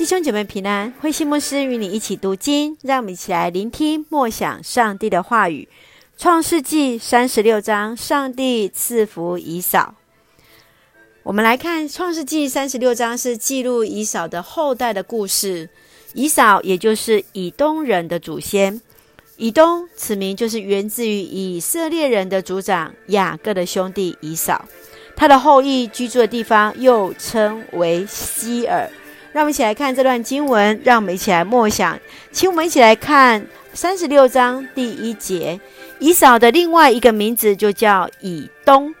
弟兄姐妹平安，慧馨牧师与你一起读经，让我们一起来聆听默想上帝的话语。创世纪三十六章，上帝赐福以扫。我们来看创世纪三十六章，是记录以扫的后代的故事。以扫也就是以东人的祖先。以东此名就是源自于以色列人的族长雅各的兄弟以扫，他的后裔居住的地方又称为西尔。让我们一起来看这段经文，让我们一起来默想。请我们一起来看三十六章第一节，以扫的另外一个名字就叫以东。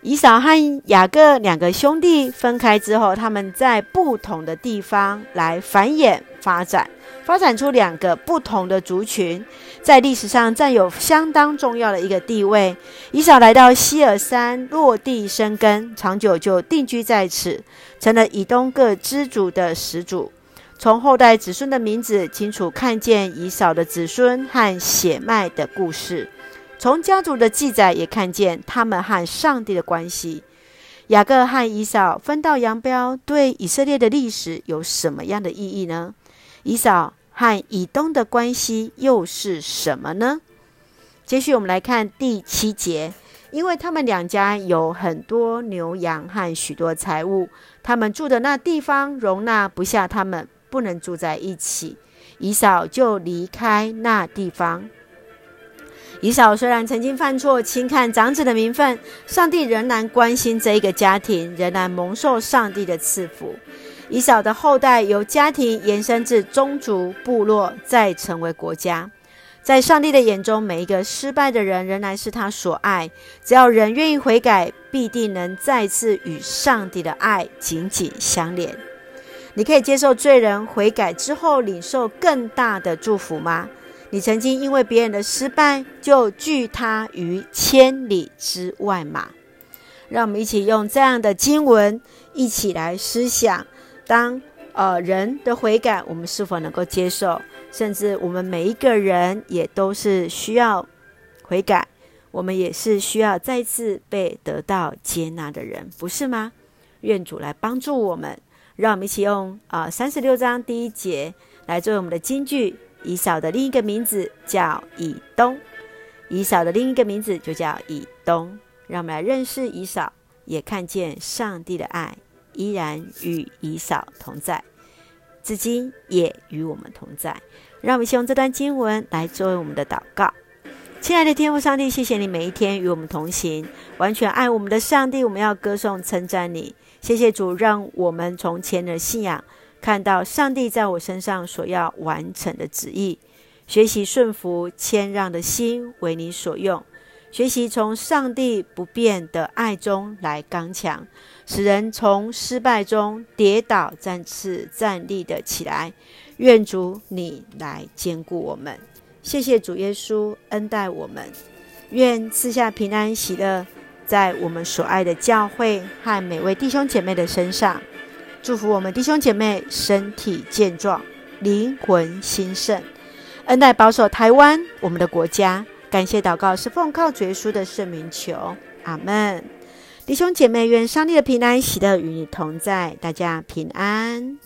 以扫和雅各两个兄弟分开之后，他们在不同的地方来繁衍发展，发展出两个不同的族群，在历史上占有相当重要的一个地位。以扫来到西尔山落地生根，长久就定居在此，成了以东各支族的始祖。从后代子孙的名字，清楚看见以扫的子孙和血脉的故事。从家族的记载也看见他们和上帝的关系。雅各和以扫分道扬镳，对以色列的历史有什么样的意义呢？以扫和以东的关系又是什么呢？接续我们来看第七节，因为他们两家有很多牛羊和许多财物，他们住的那地方容纳不下他们，不能住在一起，以扫就离开那地方。以扫虽然曾经犯错，轻看长子的名分，上帝仍然关心这一个家庭，仍然蒙受上帝的赐福。以扫的后代由家庭延伸至宗族、部落，再成为国家。在上帝的眼中，每一个失败的人仍然是他所爱。只要人愿意悔改，必定能再次与上帝的爱紧紧相连。你可以接受罪人悔改之后领受更大的祝福吗？你曾经因为别人的失败就拒他于千里之外吗？让我们一起用这样的经文一起来思想：当呃人的悔改，我们是否能够接受？甚至我们每一个人也都是需要悔改，我们也是需要再次被得到接纳的人，不是吗？愿主来帮助我们，让我们一起用啊三十六章第一节来作为我们的金句。以扫的另一个名字叫以东，以扫的另一个名字就叫以东。让我们来认识以扫，也看见上帝的爱依然与以扫同在，至今也与我们同在。让我们先用这段经文来作为我们的祷告。亲爱的天父上帝，谢谢你每一天与我们同行，完全爱我们的上帝，我们要歌颂称赞你。谢谢主，让我们从前的信仰。看到上帝在我身上所要完成的旨意，学习顺服、谦让的心为你所用，学习从上帝不变的爱中来刚强，使人从失败中跌倒，再次站立的起来。愿主你来坚固我们，谢谢主耶稣恩待我们，愿赐下平安喜乐在我们所爱的教会和每位弟兄姐妹的身上。祝福我们弟兄姐妹身体健壮，灵魂兴盛，恩待保守台湾我们的国家。感谢祷告是奉靠主耶稣的圣名求，阿门。弟兄姐妹，愿上帝的平安喜乐与你同在，大家平安。